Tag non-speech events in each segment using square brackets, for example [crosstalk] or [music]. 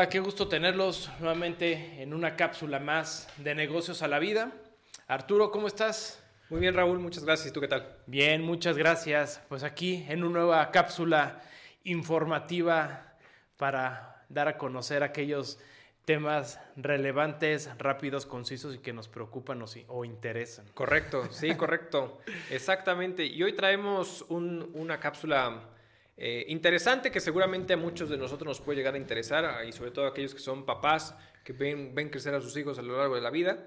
Hola, qué gusto tenerlos nuevamente en una cápsula más de negocios a la vida. Arturo, ¿cómo estás? Muy bien, Raúl, muchas gracias. ¿Y tú qué tal? Bien, muchas gracias. Pues aquí en una nueva cápsula informativa para dar a conocer aquellos temas relevantes, rápidos, concisos y que nos preocupan o, o interesan. Correcto, sí, correcto. [laughs] Exactamente. Y hoy traemos una cápsula eh, interesante que seguramente a muchos de nosotros nos puede llegar a interesar y sobre todo a aquellos que son papás que ven, ven crecer a sus hijos a lo largo de la vida.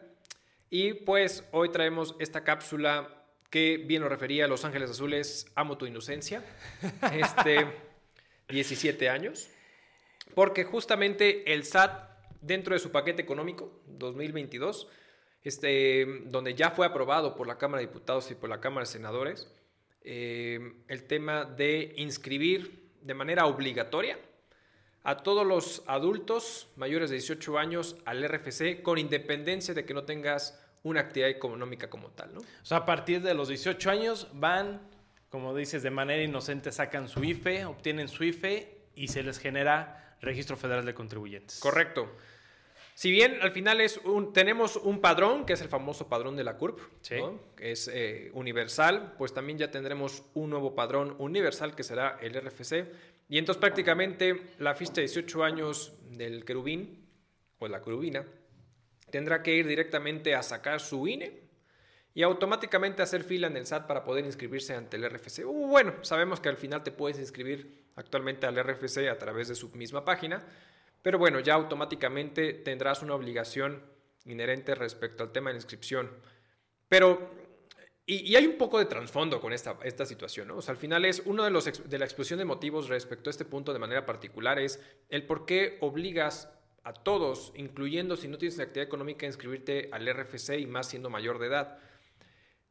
Y pues hoy traemos esta cápsula que bien lo refería a Los Ángeles Azules, amo tu inocencia, [laughs] este 17 años, porque justamente el SAT dentro de su paquete económico 2022, este, donde ya fue aprobado por la Cámara de Diputados y por la Cámara de Senadores, eh, el tema de inscribir de manera obligatoria a todos los adultos mayores de 18 años al RFC con independencia de que no tengas una actividad económica como tal, ¿no? O sea, a partir de los 18 años van, como dices, de manera inocente sacan su IFE, obtienen su IFE y se les genera registro federal de contribuyentes. Correcto. Si bien al final es un, tenemos un padrón, que es el famoso padrón de la CURP, que es eh, universal, pues también ya tendremos un nuevo padrón universal que será el RFC. Y entonces prácticamente la fiesta de 18 años del querubín o la querubina tendrá que ir directamente a sacar su INE y automáticamente hacer fila en el SAT para poder inscribirse ante el RFC. Uh, bueno, sabemos que al final te puedes inscribir actualmente al RFC a través de su misma página, pero bueno, ya automáticamente tendrás una obligación inherente respecto al tema de inscripción. Pero, y, hay un poco de trasfondo con esta, esta situación, ¿no? O sea, al final es uno de, los, de la exposición de motivos respecto a este punto de manera particular es el por qué obligas a todos, incluyendo si no tienes actividad económica, a inscribirte al RFC y más siendo mayor de edad.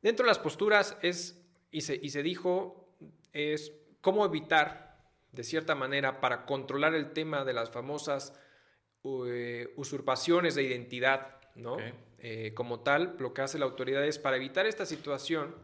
Dentro de las posturas es, y se, y se dijo, es cómo evitar de cierta manera, para controlar el tema de las famosas eh, usurpaciones de identidad, ¿no? Eh, como tal, lo que hace la autoridad es, para evitar esta situación,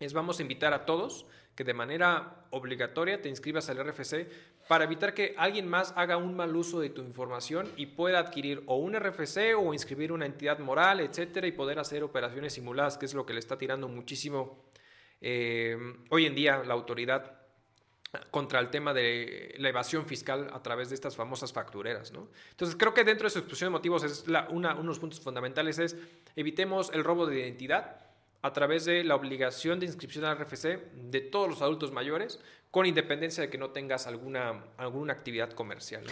es vamos a invitar a todos que de manera obligatoria te inscribas al RFC para evitar que alguien más haga un mal uso de tu información y pueda adquirir o un RFC o inscribir una entidad moral, etcétera, y poder hacer operaciones simuladas, que es lo que le está tirando muchísimo eh, hoy en día la autoridad contra el tema de la evasión fiscal a través de estas famosas factureras. Entonces creo que dentro de su exposición de motivos es la, una, unos puntos fundamentales es evitemos el robo de identidad a través de la obligación de inscripción al RFC de todos los adultos mayores con independencia de que no tengas alguna, alguna actividad comercial.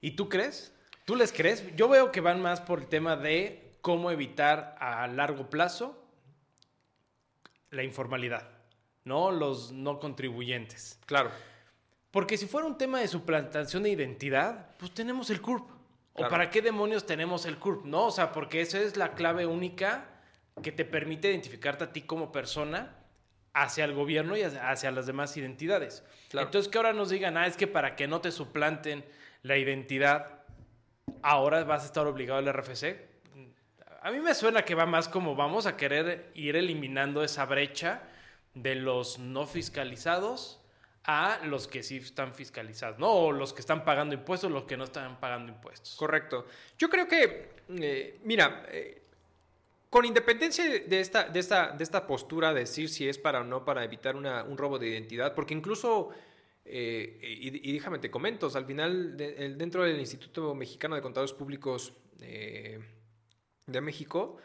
¿Y tú crees? ¿Tú les crees? Yo veo que van más por el tema de cómo evitar a largo plazo la informalidad. ¿No? Los no contribuyentes. Claro. Porque si fuera un tema de suplantación de identidad, pues tenemos el CURP. ¿O para qué demonios tenemos el CURP? No, o sea, porque esa es la clave única que te permite identificarte a ti como persona hacia el gobierno y hacia las demás identidades. Entonces, que ahora nos digan, ah, es que para que no te suplanten la identidad, ahora vas a estar obligado al RFC. A mí me suena que va más como vamos a querer ir eliminando esa brecha de los no fiscalizados a los que sí están fiscalizados, ¿no? O los que están pagando impuestos, los que no están pagando impuestos. Correcto. Yo creo que, eh, mira, eh, con independencia de esta, de, esta, de esta postura, de decir si es para o no para evitar un robo de identidad, porque incluso, eh, y, déjame te comento, al final, dentro del Instituto Mexicano de Contadores Públicos de México,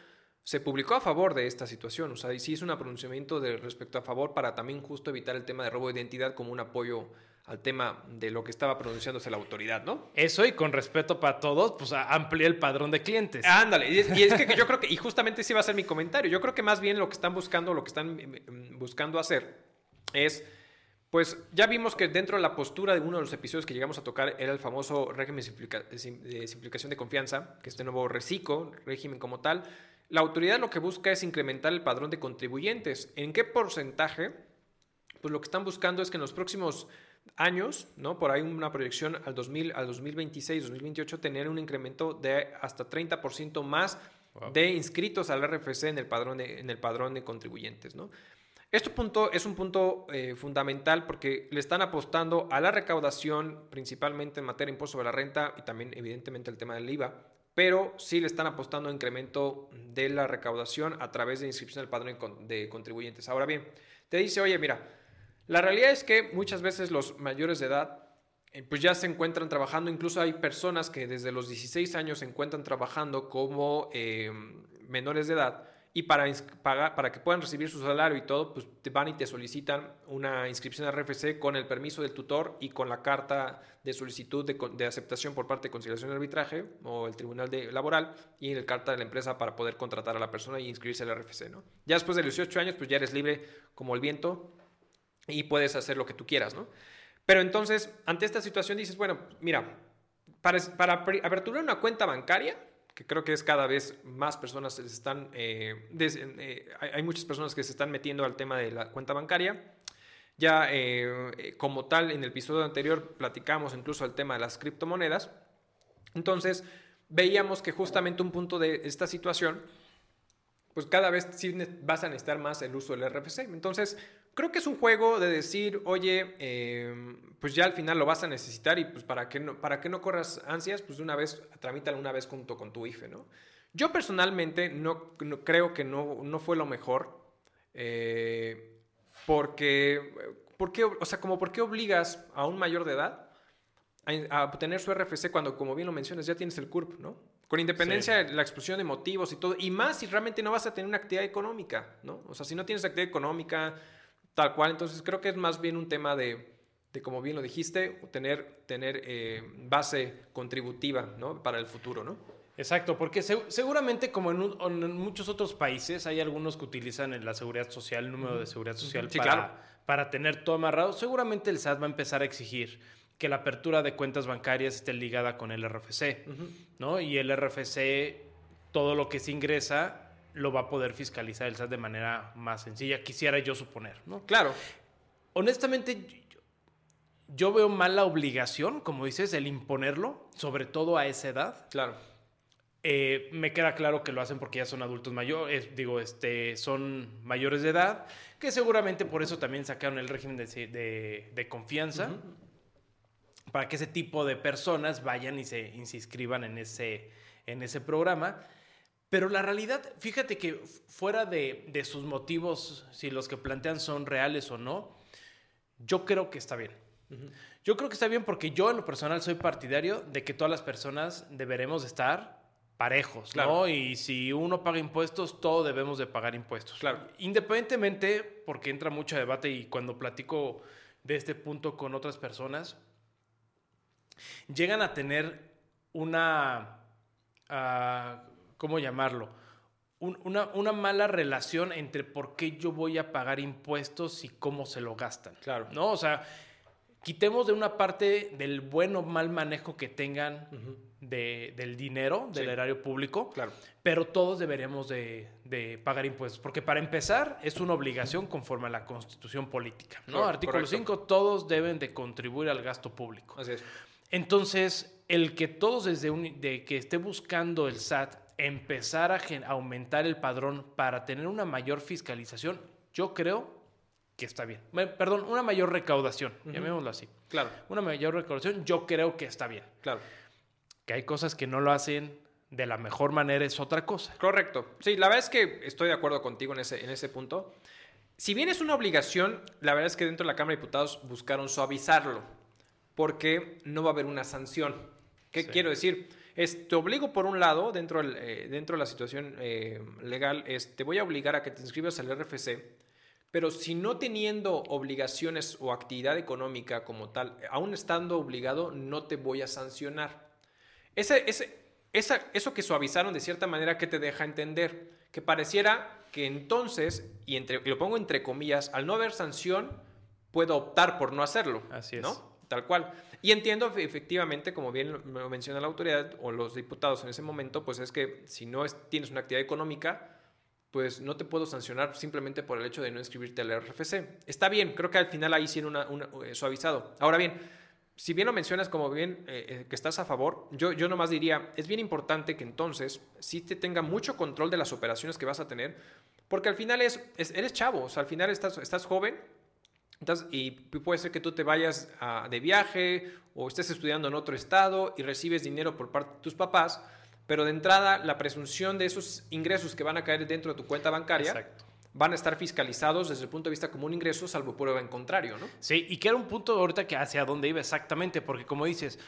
se publicó a favor de esta situación, o sea, y sí es un pronunciamiento de respecto a favor para también justo evitar el tema de robo de identidad como un apoyo al tema de lo que estaba pronunciándose la autoridad, ¿no? Eso y con respeto para todos, pues amplía el padrón de clientes. Ándale, y es, que [laughs] yo creo que, y justamente ese va a ser mi comentario, yo creo que más bien lo que están buscando, lo que están mm, buscando hacer es, pues ya vimos que dentro de la postura de uno de los episodios que llegamos a tocar era el famoso régimen de simplificación de confianza, que este nuevo reciclo, régimen como tal, la autoridad lo que busca es incrementar el padrón de contribuyentes. ¿En qué porcentaje? Pues lo que están buscando es que en los próximos años, ¿no? Por ahí una proyección al 2000, al 2026, 2028 tener un incremento de hasta 30% más de inscritos al RFC en el padrón de, en el padrón de contribuyentes, ¿no? Este punto es un punto eh, fundamental porque le están apostando a la recaudación, principalmente en materia de impuesto sobre la renta y también evidentemente el tema del IVA, pero sí le están apostando a incremento de la recaudación a través de inscripción del padrón de contribuyentes. Ahora bien, te dice, oye, mira, la realidad es que muchas veces los mayores de edad eh, pues ya se encuentran trabajando, incluso hay personas que desde los 16 años se encuentran trabajando como eh, menores de edad y para, para que puedan recibir su salario y todo, pues te van y te solicitan una inscripción a RFC con el permiso del tutor y con la carta de solicitud de, aceptación por parte de conciliación de arbitraje o el tribunal de, laboral y el carta de la empresa para poder contratar a la persona y inscribirse al RFC. ¿no? Ya después de 18 años, pues ya eres libre como el viento y puedes hacer lo que tú quieras. ¿no? Pero entonces, ante esta situación dices, bueno, mira, para, para aperturar una cuenta bancaria, que creo que es cada vez más personas se están, eh, eh, hay muchas personas que se están metiendo al tema de la cuenta bancaria. Ya eh, como tal, en el episodio anterior platicamos incluso el tema de las criptomonedas. Entonces, veíamos que justamente un punto de esta situación, pues cada vez sí vas a necesitar más el uso del RFC. Entonces, creo que es un juego de decir, oye, em, pues ya al final lo vas a necesitar y pues para que no, para que no corras ansias, pues de una vez, tramítalo una vez junto con tu IFE, ¿no? Yo personalmente no, creo que no, no, fue lo mejor, eh, porque, porque, o sea, como por qué obligas a un mayor de edad a, obtener su RFC cuando, como bien lo mencionas, ya tienes el CURP, ¿no? Con independencia de la exposición de motivos y todo, y más si realmente no vas a tener una actividad económica, ¿no? O sea, si no tienes actividad económica, Tal cual, entonces creo que es más bien un tema de, de como bien lo dijiste, tener, tener eh, base contributiva ¿no? para el futuro, ¿no? Exacto, porque seguramente como en, muchos otros países hay algunos que utilizan la seguridad social, el número de seguridad social para, para tener todo amarrado, seguramente el SAT va a empezar a exigir que la apertura de cuentas bancarias esté ligada con el RFC, ¿no? Y el RFC, todo lo que se ingresa lo va a poder fiscalizar el SAT de manera más sencilla, quisiera yo suponer, ¿no? Claro. Honestamente, yo veo mal la obligación, como dices, el imponerlo, sobre todo a esa edad. Claro. Eh, me queda claro que lo hacen porque ya son adultos mayores, digo, este, son mayores de edad, que seguramente por eso también sacaron el régimen de, confianza, para que ese tipo de personas vayan y se, inscriban en ese, en ese programa. Pero la realidad, fíjate que fuera de, sus motivos, si los que plantean son reales o no, yo creo que está bien. Yo creo que está bien porque yo en lo personal soy partidario de que todas las personas deberemos estar parejos, ¿no? Y si uno paga impuestos, todos debemos de pagar impuestos. Claro. Independientemente, porque entra mucho debate y cuando platico de este punto con otras personas, llegan a tener una... Ah, ¿cómo llamarlo? una, mala relación entre por qué yo voy a pagar impuestos y cómo se lo gastan. Claro. ¿No? O sea, quitemos de una parte del buen o mal manejo que tengan del dinero, del erario público, claro. pero todos deberíamos de, pagar impuestos, porque para empezar es una obligación conforme a la constitución política. ¿no? Artículo 5, todos deben de contribuir al gasto público. Así es. Entonces, el que todos desde un, de que esté buscando el SAT empezar a, aumentar el padrón para tener una mayor fiscalización, yo creo que está bien. Perdón, una mayor recaudación, llamémoslo así. Claro. Una mayor recaudación, yo creo que está bien. Claro. Que hay cosas que no lo hacen de la mejor manera es otra cosa. Correcto. Sí, la verdad es que estoy de acuerdo contigo en ese, en ese punto. Si bien es una obligación, la verdad es que dentro de la Cámara de Diputados buscaron suavizarlo, porque no va a haber una sanción. ¿Qué quiero decir? Es, te obligo por un lado, dentro, eh, dentro de la situación eh, legal, es, te voy a obligar a que te inscribas al RFC, pero si no teniendo obligaciones o actividad económica como tal, aún estando obligado, no te voy a sancionar. Ese, ese, esa, eso que suavizaron de cierta manera, que te deja entender? Que pareciera que entonces, y, entre, y lo pongo entre comillas, al no haber sanción, puedo optar por no hacerlo. Así es. ¿no? Tal cual. Y entiendo efectivamente, como bien lo menciona la autoridad o los diputados en ese momento, pues es que si no tienes una actividad económica, pues no te puedo sancionar simplemente por el hecho de no inscribirte al RFC. Está bien, creo que al final ahí sí una, una eh, suavizado. Ahora bien, si bien lo mencionas como bien eh, eh, que estás a favor, yo, yo nomás diría, es bien importante que entonces sí te tenga mucho control de las operaciones que vas a tener, Porque al final es, eres chavo, o sea, al final estás, estás joven entonces, y puede ser que tú te vayas de viaje o estés estudiando en otro estado y recibes dinero por parte de tus papás, pero de entrada la presunción de esos ingresos que van a caer dentro de tu cuenta bancaria van a estar fiscalizados desde el punto de vista como un ingreso, salvo prueba en contrario, ¿no? Sí, y que era un punto ahorita que hacia dónde iba exactamente, porque como dices,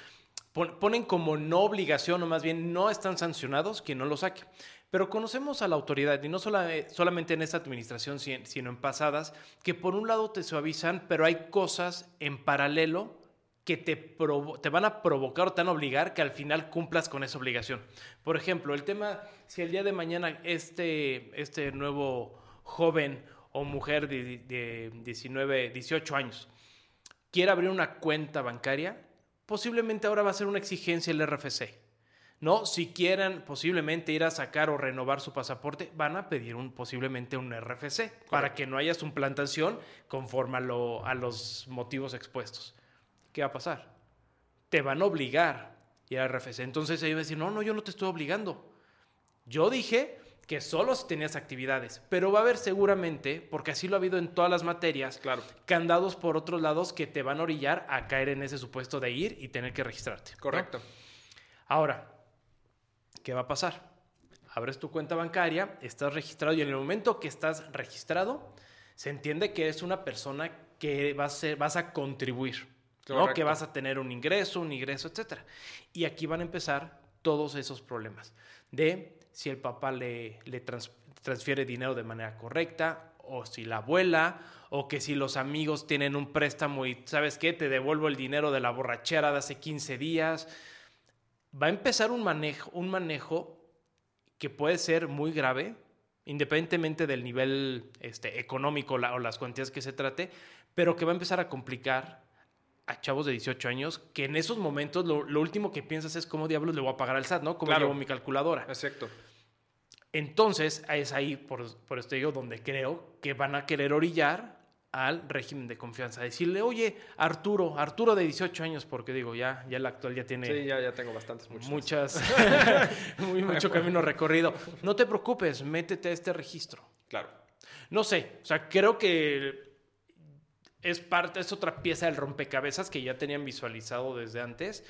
ponen como no obligación, o más bien no están sancionados quien no lo saque. Pero conocemos a la autoridad, y no eh, solamente en esta administración, sino en pasadas, que por un lado te suavizan, pero hay cosas en paralelo que te, te van a provocar o te van a obligar que al final cumplas con esa obligación. Por ejemplo, el tema, si el día de mañana este, este nuevo joven o mujer de, de 19, 18 años quiere abrir una cuenta bancaria, posiblemente ahora va a ser una exigencia el RFC. ¿no? Si quieren posiblemente ir a sacar o renovar su pasaporte, van a pedir un, posiblemente un RFC para que no haya suplantación conforme a, a los motivos expuestos. ¿Qué va a pasar? Te van a obligar a ir al RFC. Entonces ellos van a decir, no, no, yo no te estoy obligando. Yo dije que solo si tenías actividades, pero va a haber seguramente, porque así lo ha habido en todas las materias, claro. candados por otros lados que te van a orillar a caer en ese supuesto de ir y tener que registrarte. Correcto. Ahora, ¿qué va a pasar? Abres tu cuenta bancaria, estás registrado y en el momento que estás registrado, se entiende que es una persona que vas a, vas a contribuir, ¿no? que vas a tener un ingreso, un ingreso, etc. Y aquí van a empezar todos esos problemas de si el papá le, le transfiere dinero de manera correcta o si la abuela o que si los amigos tienen un préstamo y sabes qué, te devuelvo el dinero de la borrachera de hace 15 días va a empezar un manejo, un manejo que puede ser muy grave, independientemente del nivel este, económico o las cuantías que se trate, pero que va a empezar a complicar a chavos de 18 años que en esos momentos lo, último que piensas es cómo diablos le voy a pagar al SAT, ¿no? ¿Cómo llevo mi calculadora? Exacto. Entonces, es ahí, por, por esto digo, donde creo que van a querer orillar al régimen de confianza. Decirle, oye, Arturo, Arturo de 18 años, porque digo, ya, ya el actual ya tiene... Sí, ya, ya tengo bastantes, muchas. [laughs] muy, mucho camino recorrido. No te preocupes, métete a este registro. Claro. No sé, o sea, creo que es parte, es otra pieza del rompecabezas que ya tenían visualizado desde antes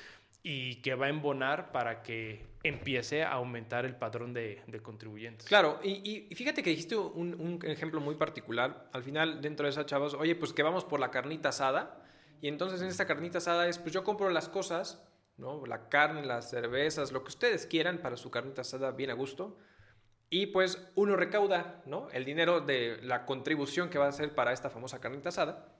y que va a embonar para que empiece a aumentar el padrón de, contribuyentes. Claro, y, fíjate que dijiste un, ejemplo muy particular. Al final, dentro de esa chavos, oye, pues que vamos por la carnita asada. Y entonces en esta carnita asada es, pues yo compro las cosas, ¿no? La carne, las cervezas, lo que ustedes quieran para su carnita asada bien a gusto. Y pues uno recauda, ¿no? El dinero de la contribución que va a hacer para esta famosa carnita asada.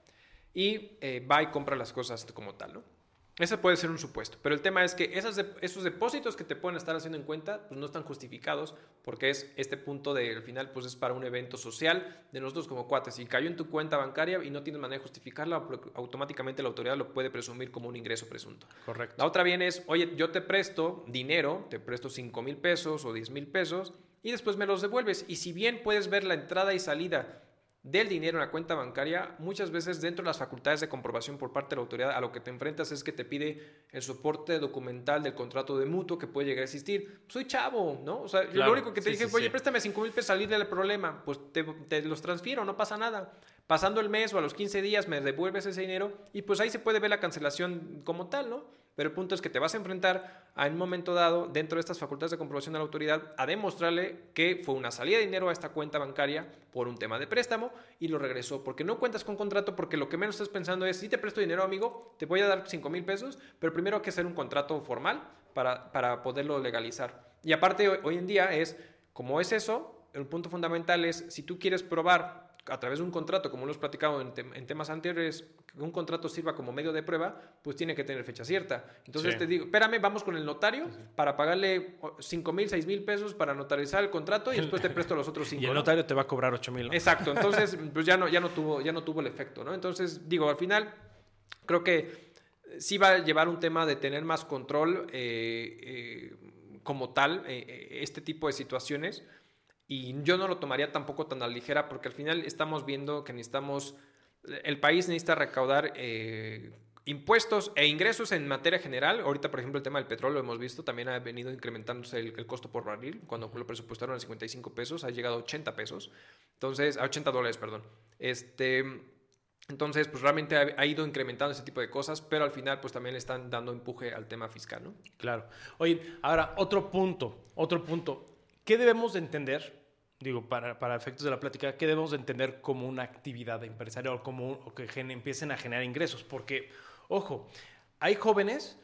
Y eh, va y compra las cosas como tal, ¿no? Ese puede ser un supuesto, pero el tema es que esos, esos depósitos que te pueden estar haciendo en cuenta pues no están justificados porque es este punto de al final pues es para un evento social de nosotros como cuates. Si cayó en tu cuenta bancaria y no tienes manera de justificarla, automáticamente la autoridad lo puede presumir como un ingreso presunto. Correcto. La otra bien es, oye, yo te presto dinero, te presto 5 mil pesos o 10 mil pesos y después me los devuelves. Y si bien puedes ver la entrada y salida del dinero en la cuenta bancaria, muchas veces dentro de las facultades de comprobación por parte de la autoridad, a lo que te enfrentas es que te pide el soporte documental del contrato de mutuo que puede llegar a existir. Soy chavo, ¿no? O sea, lo único que te dije, oye, préstame 5 mil pesos salir del problema, pues te, te, los transfiero, no pasa nada. Pasando el mes o a los 15 días me devuelves ese dinero y pues ahí se puede ver la cancelación como tal, ¿no? Pero el punto es que te vas a enfrentar a un momento dado, dentro de estas facultades de comprobación de la autoridad, a demostrarle que fue una salida de dinero a esta cuenta bancaria por un tema de préstamo y lo regresó. Porque no cuentas con contrato, porque lo que menos estás pensando es, si te presto dinero, amigo, te voy a dar 5 mil pesos, pero primero hay que hacer un contrato formal para, para poderlo legalizar. Y aparte, hoy, hoy en día es, como es eso, el punto fundamental es, si tú quieres probar a través de un contrato, como lo hemos platicado en, temas anteriores, que un contrato sirva como medio de prueba, pues tiene que tener fecha cierta. Entonces te digo, espérame, vamos con el notario para pagarle 5 mil, 6 mil pesos para notarizar el contrato y después te presto los otros 5. [laughs] Y el notario te va a cobrar 8 mil. Exacto, [laughs] entonces pues ya no, ya, no tuvo, ya no tuvo el efecto, ¿no? Entonces digo, al final creo que sí va a llevar un tema de tener más control eh, eh, como tal, eh, este tipo de situaciones. Y yo no lo tomaría tampoco tan a la ligera porque al final estamos viendo que necesitamos, el país necesita recaudar eh, impuestos e ingresos en materia general. Ahorita, por ejemplo, el tema del petróleo hemos visto, también ha venido incrementándose el, costo por barril. Cuando lo presupuestaron a 55 pesos, ha llegado a 80 pesos. Entonces, a 80 dólares, perdón. Este, entonces, pues realmente ha, ido incrementando ese tipo de cosas, pero al final, pues también están dando empuje al tema fiscal, ¿no? Claro. Oye, ahora, otro punto, otro punto. ¿Qué debemos de entender? Digo, para, para efectos de la plática, ¿qué debemos de entender como una actividad empresarial o, como, o que empiecen a generar ingresos? Porque Ojo, hay jóvenes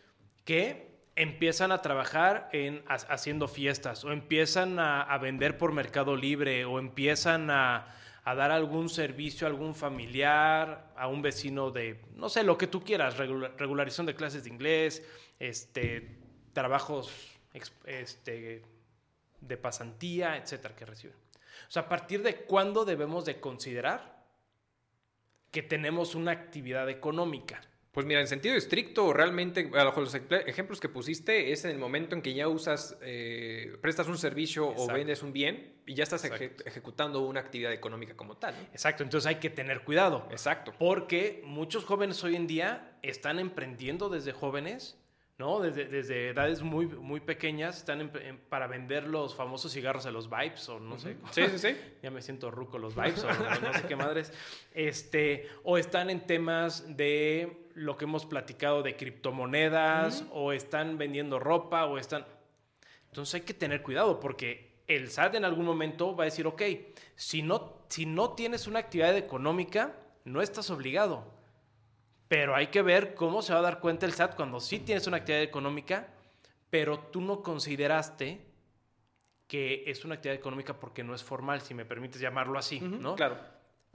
que empiezan a trabajar en haciendo fiestas o empiezan a, vender por Mercado Libre o empiezan a, dar algún servicio a algún familiar, a un vecino de, no sé, lo que tú quieras, regularización de clases de inglés, este, trabajos este, de pasantía, etcétera, que reciben. O sea, ¿a partir de cuándo debemos de considerar que tenemos una actividad económica? Pues mira, en sentido estricto, realmente, a lo mejor los ejemplos que pusiste es en el momento en que ya usas, eh, prestas un servicio o vendes un bien y ya estás ejecutando una actividad económica como tal. Exacto, entonces hay que tener cuidado. Exacto. Porque muchos jóvenes hoy en día están emprendiendo desde jóvenes ¿no? Desde, desde, edades muy, muy pequeñas están para vender los famosos cigarros de los Vibes o no sé. Sí, sí, sí. [laughs] ya me siento ruco los Vibes o no, sé qué madres. Este, o están en temas de lo que hemos platicado de criptomonedas o están vendiendo ropa o están... Entonces hay que tener cuidado porque el SAT en algún momento va a decir, ok, si no, si no tienes una actividad económica, no estás obligado pero hay que ver cómo se va a dar cuenta el SAT cuando sí tienes una actividad económica, pero tú no consideraste que es una actividad económica porque no es formal, si me permites llamarlo así, ¿no? Claro.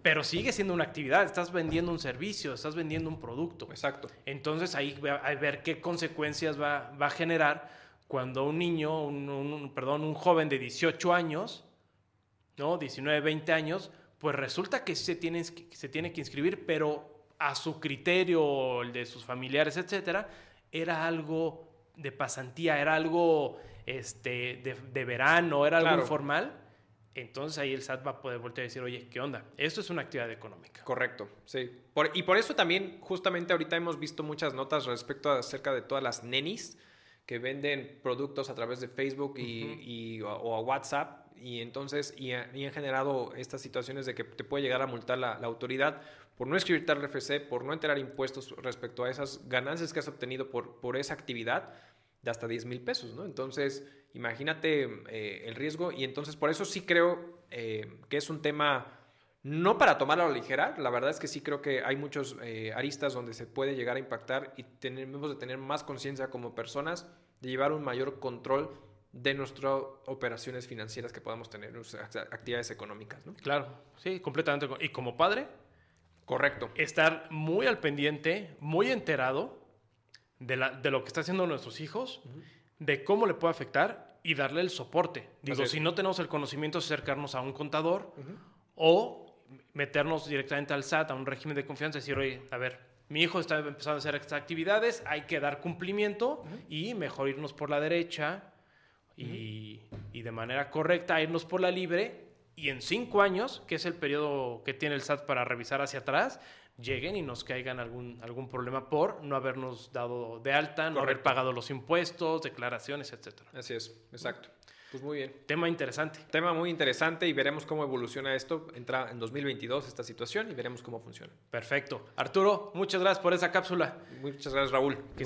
Pero sigue siendo una actividad, estás vendiendo un servicio, estás vendiendo un producto. Exacto. Entonces ahí hay que ver qué consecuencias va, a generar cuando un niño, un, perdón, un joven de 18 años, ¿no? 19, 20 años, pues resulta que se tiene, se tiene que inscribir, pero a su criterio, el de sus familiares, etcétera, era algo de pasantía, era algo este, de, verano, era algo informal. Entonces ahí el SAT va a poder voltear a decir, oye, ¿qué onda? Esto es una actividad económica. Correcto, sí. y por eso también, justamente ahorita hemos visto muchas notas respecto acerca de todas las nenis que venden productos a través de Facebook y, o, a WhatsApp y entonces y, han generado estas situaciones de que te puede llegar a multar la, autoridad por no escribirte al RFC, por no enterar impuestos respecto a esas ganancias que has obtenido por, por esa actividad de hasta 10 mil pesos, ¿no? Entonces, imagínate eh, el riesgo y entonces por eso sí creo eh, que es un tema no para tomarlo a la ligera, la verdad es que sí creo que hay muchos eh, aristas donde se puede llegar a impactar y tenemos de tener más conciencia como personas de llevar un mayor control de nuestras operaciones financieras que podamos tener, nuestras actividades económicas, ¿no? Claro, sí, completamente. Y como padre, Correcto. Estar muy al pendiente, muy enterado de, lo que está haciendo nuestros hijos, de cómo le puede afectar y darle el soporte. Digo, si no tenemos el conocimiento, acercarnos a un contador o meternos directamente al SAT, a un régimen de confianza, y decir, oye, a ver, mi hijo está empezando a hacer estas actividades, hay que dar cumplimiento y mejor irnos por la derecha y, y, de manera correcta irnos por la libre y en cinco años, que es el periodo que tiene el SAT para revisar hacia atrás, lleguen y nos caigan algún, algún problema por no habernos dado de alta, no haber pagado los impuestos, declaraciones, etc. Así es, exacto. Pues muy bien. Tema interesante. Tema muy interesante y veremos cómo evoluciona esto. Entra en 2022 esta situación y veremos cómo funciona. Perfecto. Arturo, muchas gracias por esa cápsula. Muchas gracias, Raúl. Que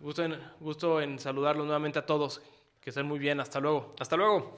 gusto, en, gusto en saludarlos nuevamente a todos. Que estén muy bien. Hasta luego. Hasta luego.